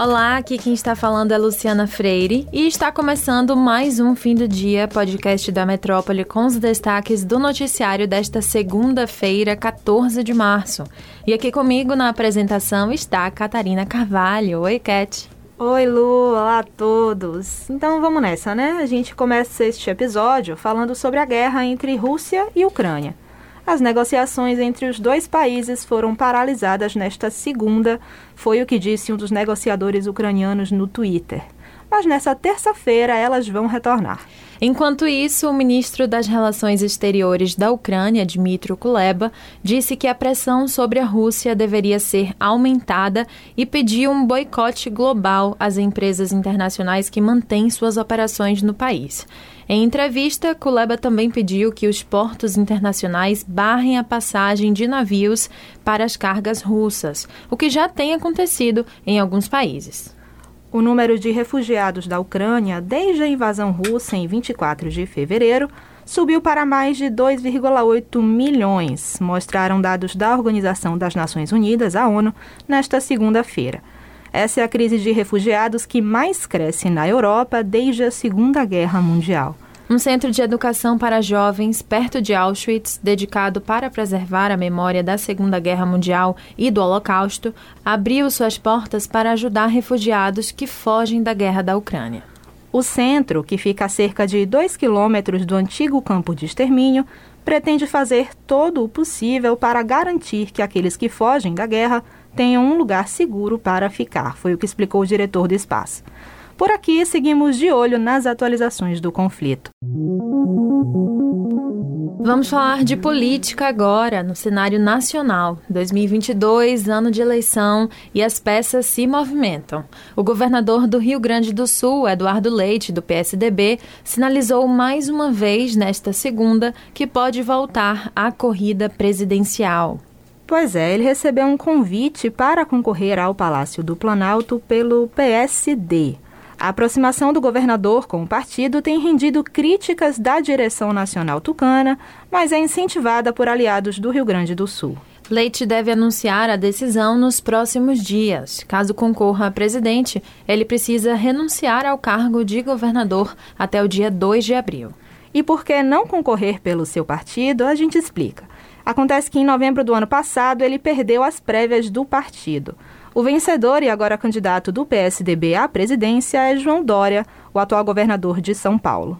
Olá, aqui quem está falando é Luciana Freire e está começando mais um Fim do Dia, podcast da Metrópole com os destaques do noticiário desta segunda-feira, 14 de março. E aqui comigo na apresentação está a Catarina Carvalho. Oi, Cat. Oi, Lu, olá a todos. Então vamos nessa, né? A gente começa este episódio falando sobre a guerra entre Rússia e Ucrânia. As negociações entre os dois países foram paralisadas nesta segunda, foi o que disse um dos negociadores ucranianos no Twitter. Mas nessa terça-feira elas vão retornar. Enquanto isso, o ministro das Relações Exteriores da Ucrânia, Dmitry Kuleba, disse que a pressão sobre a Rússia deveria ser aumentada e pediu um boicote global às empresas internacionais que mantêm suas operações no país. Em entrevista, Kuleba também pediu que os portos internacionais barrem a passagem de navios para as cargas russas, o que já tem acontecido em alguns países. O número de refugiados da Ucrânia desde a invasão russa em 24 de fevereiro subiu para mais de 2,8 milhões, mostraram dados da Organização das Nações Unidas, a ONU, nesta segunda-feira. Essa é a crise de refugiados que mais cresce na Europa desde a Segunda Guerra Mundial. Um centro de educação para jovens perto de Auschwitz, dedicado para preservar a memória da Segunda Guerra Mundial e do Holocausto, abriu suas portas para ajudar refugiados que fogem da guerra da Ucrânia. O centro, que fica a cerca de 2 quilômetros do antigo campo de extermínio, pretende fazer todo o possível para garantir que aqueles que fogem da guerra tenham um lugar seguro para ficar, foi o que explicou o diretor do espaço. Por aqui, seguimos de olho nas atualizações do conflito. Vamos falar de política agora, no cenário nacional. 2022, ano de eleição, e as peças se movimentam. O governador do Rio Grande do Sul, Eduardo Leite, do PSDB, sinalizou mais uma vez nesta segunda que pode voltar à corrida presidencial. Pois é, ele recebeu um convite para concorrer ao Palácio do Planalto pelo PSD. A aproximação do governador com o partido tem rendido críticas da direção nacional tucana, mas é incentivada por aliados do Rio Grande do Sul. Leite deve anunciar a decisão nos próximos dias. Caso concorra a presidente, ele precisa renunciar ao cargo de governador até o dia 2 de abril. E por que não concorrer pelo seu partido, a gente explica. Acontece que em novembro do ano passado ele perdeu as prévias do partido. O vencedor e agora candidato do PSDB à presidência é João Dória, o atual governador de São Paulo.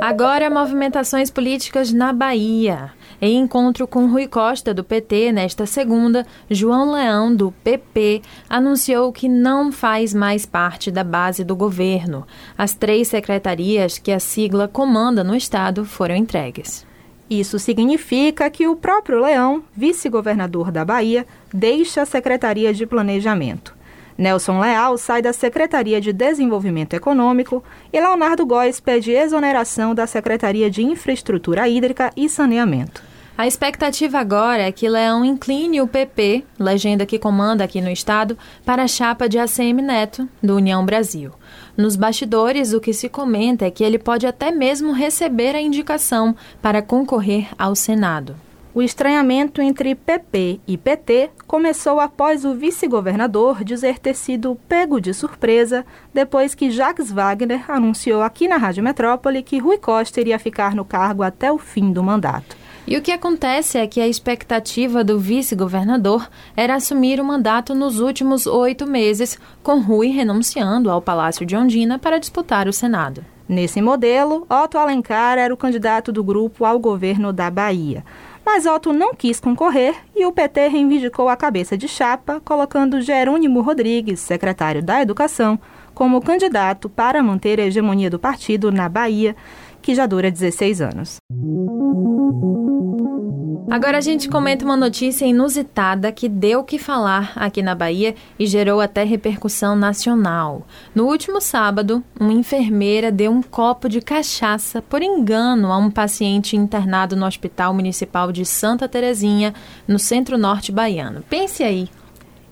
Agora, movimentações políticas na Bahia. Em encontro com Rui Costa, do PT, nesta segunda, João Leão, do PP, anunciou que não faz mais parte da base do governo. As três secretarias que a sigla comanda no Estado foram entregues. Isso significa que o próprio Leão, vice-governador da Bahia, deixa a Secretaria de Planejamento. Nelson Leal sai da Secretaria de Desenvolvimento Econômico e Leonardo Góes pede exoneração da Secretaria de Infraestrutura Hídrica e Saneamento. A expectativa agora é que Leão incline o PP, legenda que comanda aqui no estado, para a chapa de ACM Neto, do União Brasil. Nos bastidores, o que se comenta é que ele pode até mesmo receber a indicação para concorrer ao Senado. O estranhamento entre PP e PT começou após o vice-governador dizer ter sido pego de surpresa depois que Jacques Wagner anunciou aqui na Rádio Metrópole que Rui Costa iria ficar no cargo até o fim do mandato. E o que acontece é que a expectativa do vice-governador era assumir o mandato nos últimos oito meses, com Rui renunciando ao Palácio de Ondina para disputar o Senado. Nesse modelo, Otto Alencar era o candidato do grupo ao governo da Bahia. Mas Otto não quis concorrer e o PT reivindicou a cabeça de chapa, colocando Jerônimo Rodrigues, secretário da Educação, como candidato para manter a hegemonia do partido na Bahia, que já dura 16 anos. Agora a gente comenta uma notícia inusitada que deu o que falar aqui na Bahia e gerou até repercussão nacional. No último sábado, uma enfermeira deu um copo de cachaça por engano a um paciente internado no Hospital Municipal de Santa Terezinha, no centro-norte baiano. Pense aí.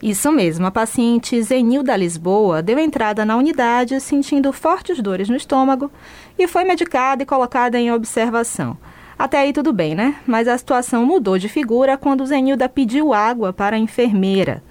Isso mesmo, a paciente Zenilda Lisboa deu entrada na unidade sentindo fortes dores no estômago e foi medicada e colocada em observação. Até aí tudo bem, né? Mas a situação mudou de figura quando Zenilda pediu água para a enfermeira.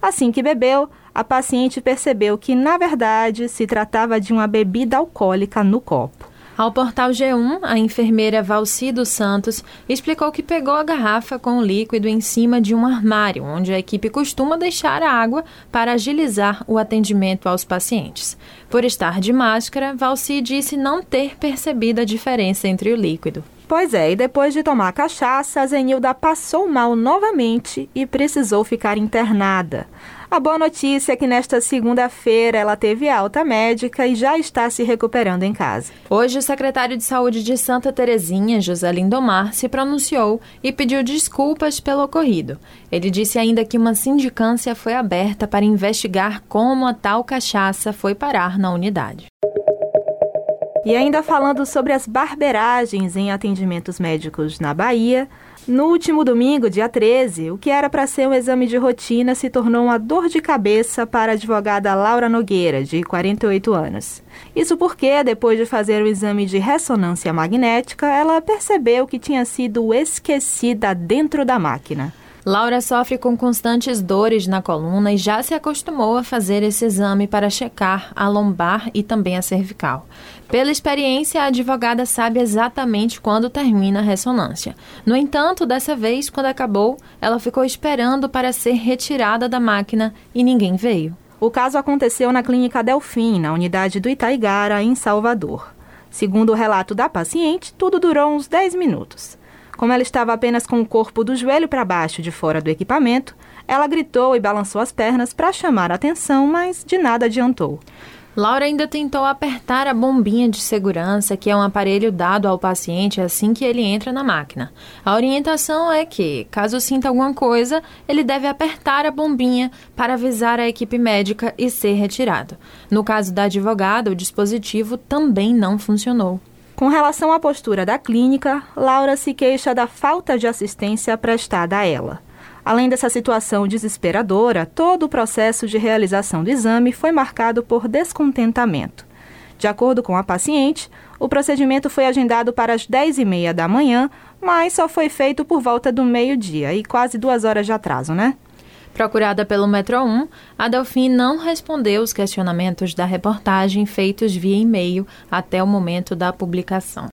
Assim que bebeu, a paciente percebeu que, na verdade, se tratava de uma bebida alcoólica no copo. Ao portal G1, a enfermeira Valcido Santos explicou que pegou a garrafa com o líquido em cima de um armário, onde a equipe costuma deixar a água para agilizar o atendimento aos pacientes. Por estar de máscara, Valci disse não ter percebido a diferença entre o líquido. Pois é, e depois de tomar cachaça, a Zenilda passou mal novamente e precisou ficar internada. A boa notícia é que nesta segunda-feira ela teve alta médica e já está se recuperando em casa. Hoje, o secretário de Saúde de Santa Terezinha, José Lindomar, se pronunciou e pediu desculpas pelo ocorrido. Ele disse ainda que uma sindicância foi aberta para investigar como a tal cachaça foi parar na unidade. E ainda falando sobre as barberagens em atendimentos médicos na Bahia, no último domingo, dia 13, o que era para ser um exame de rotina se tornou uma dor de cabeça para a advogada Laura Nogueira, de 48 anos. Isso porque, depois de fazer o exame de ressonância magnética, ela percebeu que tinha sido esquecida dentro da máquina. Laura sofre com constantes dores na coluna e já se acostumou a fazer esse exame para checar a lombar e também a cervical. Pela experiência, a advogada sabe exatamente quando termina a ressonância. No entanto, dessa vez, quando acabou, ela ficou esperando para ser retirada da máquina e ninguém veio. O caso aconteceu na Clínica Delfim, na unidade do Itaigara, em Salvador. Segundo o relato da paciente, tudo durou uns 10 minutos. Como ela estava apenas com o corpo do joelho para baixo de fora do equipamento, ela gritou e balançou as pernas para chamar a atenção, mas de nada adiantou. Laura ainda tentou apertar a bombinha de segurança, que é um aparelho dado ao paciente assim que ele entra na máquina. A orientação é que, caso sinta alguma coisa, ele deve apertar a bombinha para avisar a equipe médica e ser retirado. No caso da advogada, o dispositivo também não funcionou. Com relação à postura da clínica, Laura se queixa da falta de assistência prestada a ela. Além dessa situação desesperadora, todo o processo de realização do exame foi marcado por descontentamento. De acordo com a paciente, o procedimento foi agendado para as 10h30 da manhã, mas só foi feito por volta do meio-dia e quase duas horas de atraso, né? Procurada pelo Metro 1, a Delfim não respondeu os questionamentos da reportagem feitos via e-mail até o momento da publicação.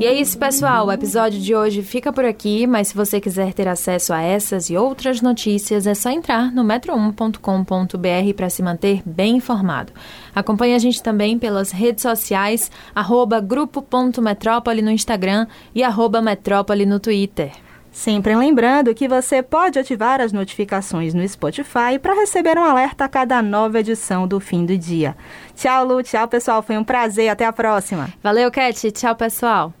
E é isso, pessoal. O episódio de hoje fica por aqui, mas se você quiser ter acesso a essas e outras notícias, é só entrar no metro1.com.br para se manter bem informado. Acompanhe a gente também pelas redes sociais, arroba grupo.metrópole no Instagram e arroba metrópole no Twitter. Sempre lembrando que você pode ativar as notificações no Spotify para receber um alerta a cada nova edição do fim do dia. Tchau, Lu. Tchau, pessoal. Foi um prazer. Até a próxima. Valeu, Cat. Tchau, pessoal.